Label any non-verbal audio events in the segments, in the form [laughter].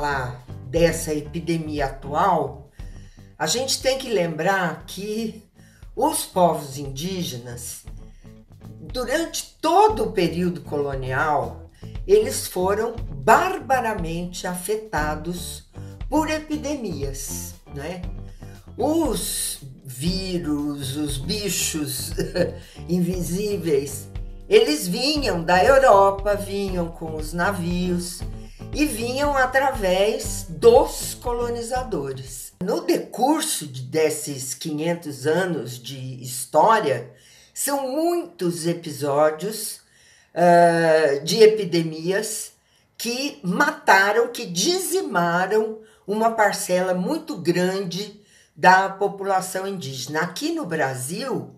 falar dessa epidemia atual, a gente tem que lembrar que os povos indígenas, durante todo o período colonial, eles foram barbaramente afetados por epidemias, né? Os vírus, os bichos [laughs] invisíveis, eles vinham da Europa, vinham com os navios e vinham através dos colonizadores. No decurso desses 500 anos de história, são muitos episódios uh, de epidemias que mataram, que dizimaram uma parcela muito grande da população indígena. Aqui no Brasil,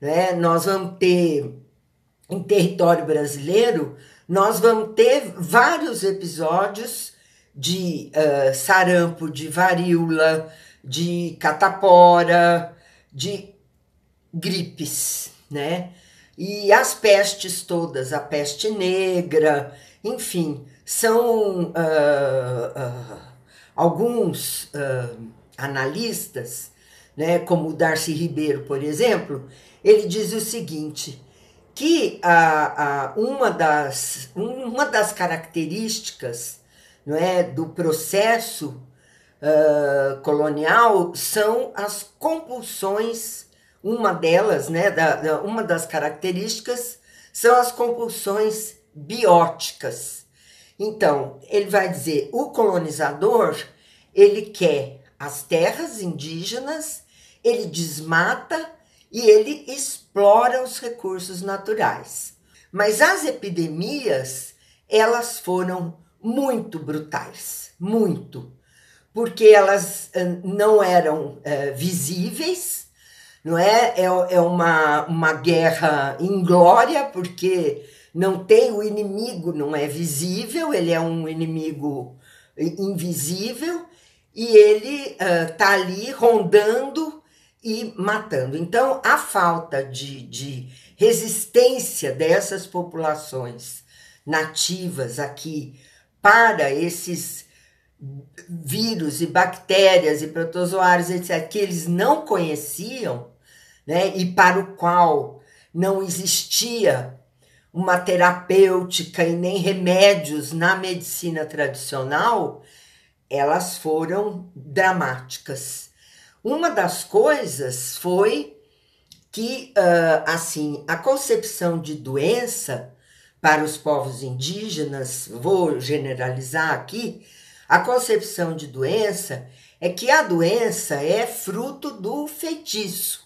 né, nós vamos ter, em território brasileiro, nós vamos ter vários episódios de uh, sarampo, de varíola, de catapora, de gripes, né? E as pestes todas, a peste negra, enfim, são uh, uh, alguns analistas, né, como o Darcy Ribeiro, por exemplo, ele diz o seguinte: que a, a, uma, das, uma das características não é, do processo uh, colonial são as compulsões, uma delas, né, da, da, uma das características são as compulsões bióticas. Então, ele vai dizer, o colonizador, ele quer as terras indígenas, ele desmata e ele explora os recursos naturais. Mas as epidemias, elas foram muito brutais, muito, porque elas não eram é, visíveis, não é? É, é uma, uma guerra inglória, porque não tem o inimigo, não é visível, ele é um inimigo invisível e ele está uh, ali rondando e matando. Então, a falta de, de resistência dessas populações nativas aqui para esses vírus e bactérias e protozoários, etc., que eles não conheciam, né, e para o qual não existia uma terapêutica e nem remédios na medicina tradicional, elas foram dramáticas. Uma das coisas foi que, uh, assim, a concepção de doença para os povos indígenas, vou generalizar aqui, a concepção de doença é que a doença é fruto do feitiço.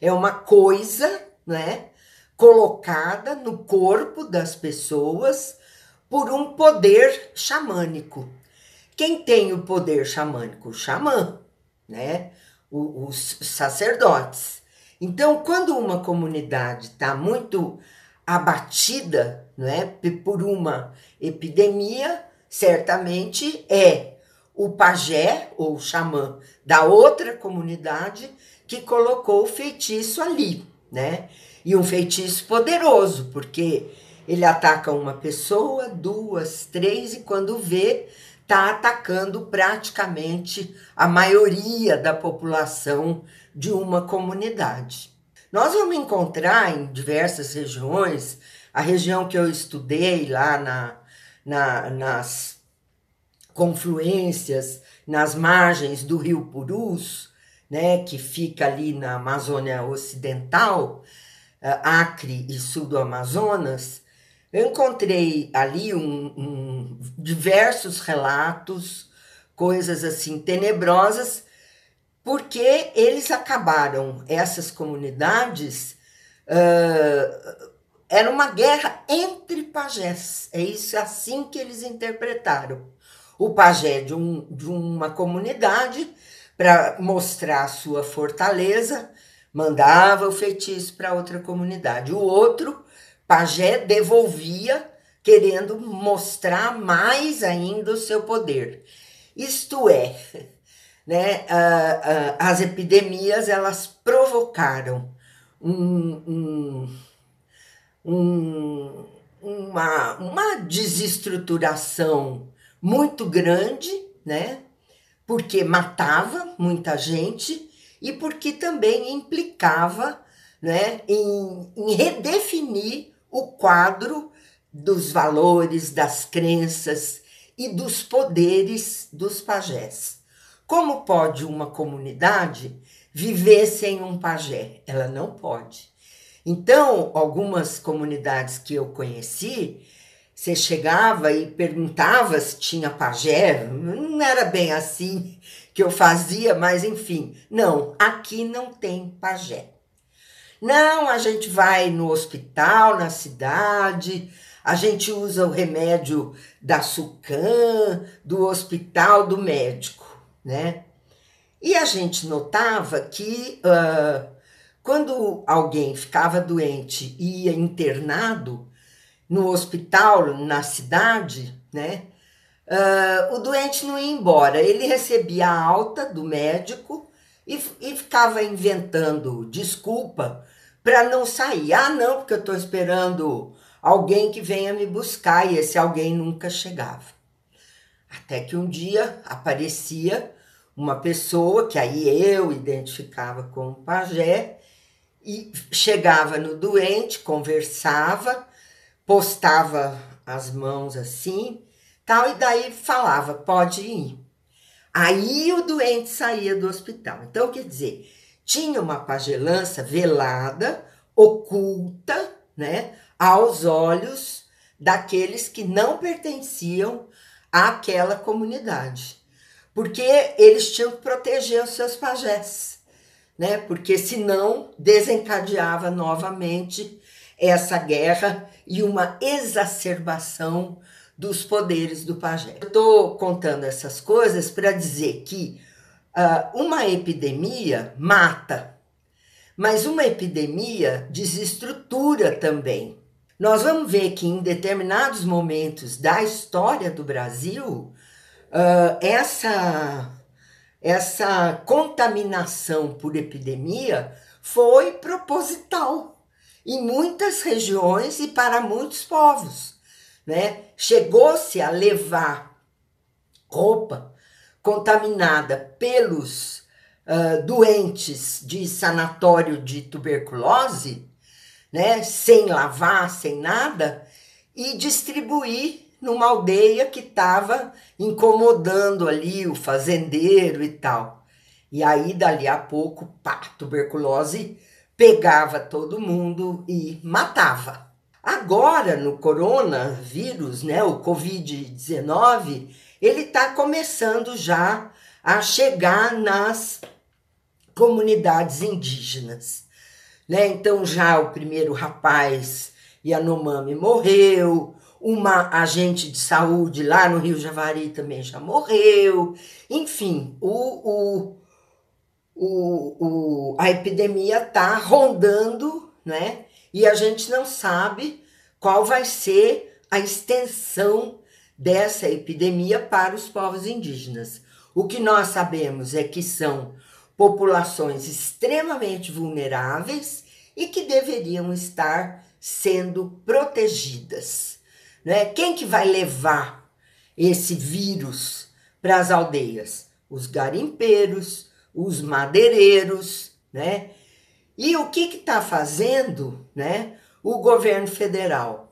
É uma coisa, né, colocada no corpo das pessoas por um poder xamânico. Quem tem o poder xamânico? O xamã, né? Os sacerdotes. Então, quando uma comunidade está muito abatida não é, por uma epidemia, certamente é o pajé ou xamã da outra comunidade que colocou o feitiço ali, né? E um feitiço poderoso, porque ele ataca uma pessoa, duas, três, e quando vê, está atacando praticamente a maioria da população de uma comunidade. Nós vamos encontrar em diversas regiões, a região que eu estudei lá na, na, nas confluências, nas margens do rio Purus, né, que fica ali na Amazônia Ocidental, eh, Acre e sul do Amazonas, eu encontrei ali um, um, diversos relatos, coisas assim tenebrosas, porque eles acabaram, essas comunidades, uh, era uma guerra entre pajés. É isso assim que eles interpretaram. O pajé de, um, de uma comunidade, para mostrar sua fortaleza, mandava o feitiço para outra comunidade. O outro pajé devolvia, querendo mostrar mais ainda o seu poder. Isto é, [laughs] né, as epidemias elas provocaram um, um, um, uma, uma desestruturação muito grande, né? Porque matava muita gente e porque também implicava né, em, em redefinir o quadro dos valores, das crenças e dos poderes dos pajés. Como pode uma comunidade viver sem um pajé? Ela não pode. Então, algumas comunidades que eu conheci, você chegava e perguntava se tinha pajé, não era bem assim que eu fazia, mas enfim, não, aqui não tem pajé. Não, a gente vai no hospital, na cidade, a gente usa o remédio da Sucan, do hospital, do médico, né? E a gente notava que uh, quando alguém ficava doente e ia internado no hospital, na cidade, né? Uh, o doente não ia embora, ele recebia a alta do médico e, e ficava inventando desculpa para não sair. Ah, não, porque eu estou esperando alguém que venha me buscar e esse alguém nunca chegava. Até que um dia aparecia uma pessoa que aí eu identificava como pajé e chegava no doente, conversava, postava as mãos assim, tal e daí falava: "Pode ir". Aí o doente saía do hospital. Então, quer dizer, tinha uma pagelança velada, oculta, né, aos olhos daqueles que não pertenciam àquela comunidade. Porque eles tinham que proteger os seus pajés, né? Porque senão desencadeava novamente essa guerra e uma exacerbação dos poderes do pajé. Eu estou contando essas coisas para dizer que uh, uma epidemia mata, mas uma epidemia desestrutura também. Nós vamos ver que em determinados momentos da história do Brasil, uh, essa, essa contaminação por epidemia foi proposital em muitas regiões e para muitos povos. Né? Chegou-se a levar roupa contaminada pelos uh, doentes de sanatório de tuberculose, né, sem lavar, sem nada, e distribuir numa aldeia que estava incomodando ali o fazendeiro e tal. E aí, dali a pouco, pá, tuberculose pegava todo mundo e matava. Agora, no coronavírus, né, o Covid-19, ele está começando já a chegar nas comunidades indígenas. Né? Então, já o primeiro rapaz Yanomami morreu, uma agente de saúde lá no Rio Javari também já morreu. Enfim, o, o, o, a epidemia está rondando, né? E a gente não sabe qual vai ser a extensão dessa epidemia para os povos indígenas. O que nós sabemos é que são populações extremamente vulneráveis e que deveriam estar sendo protegidas. Né? Quem que vai levar esse vírus para as aldeias? Os garimpeiros, os madeireiros, né? E o que está fazendo né, o governo federal?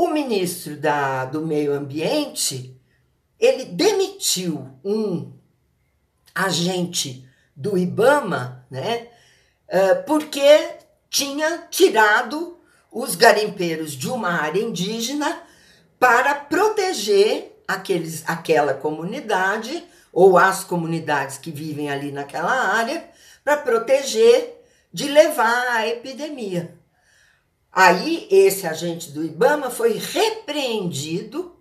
O ministro da, do Meio Ambiente ele demitiu um agente do IBAMA, né, eh, porque tinha tirado os garimpeiros de uma área indígena para proteger aqueles, aquela comunidade ou as comunidades que vivem ali naquela área, para proteger de levar a epidemia. Aí esse agente do IBAMA foi repreendido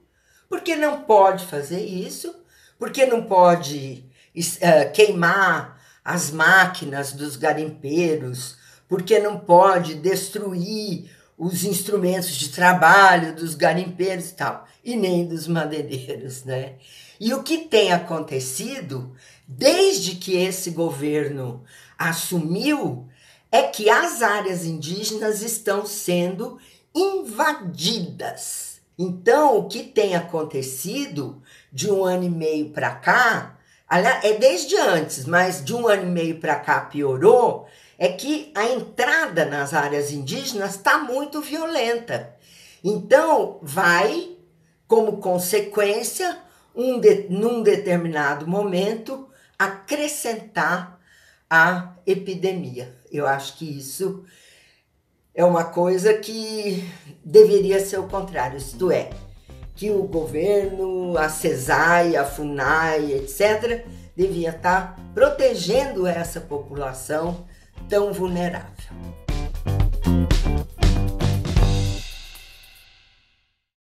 porque não pode fazer isso, porque não pode uh, queimar as máquinas dos garimpeiros, porque não pode destruir os instrumentos de trabalho dos garimpeiros e tal, e nem dos madeireiros, né? E o que tem acontecido desde que esse governo assumiu é que as áreas indígenas estão sendo invadidas Então, o que tem acontecido de um ano e meio para cá, é desde antes, mas de um ano e meio para cá piorou, é que a entrada nas áreas indígenas está muito violenta. Então, vai, como consequência, um de, num determinado momento, acrescentar a epidemia. Eu acho que isso é uma coisa que deveria ser o contrário, isto é, que o governo, a CESAI, a FUNAI, etc., devia estar protegendo essa população tão vulnerável.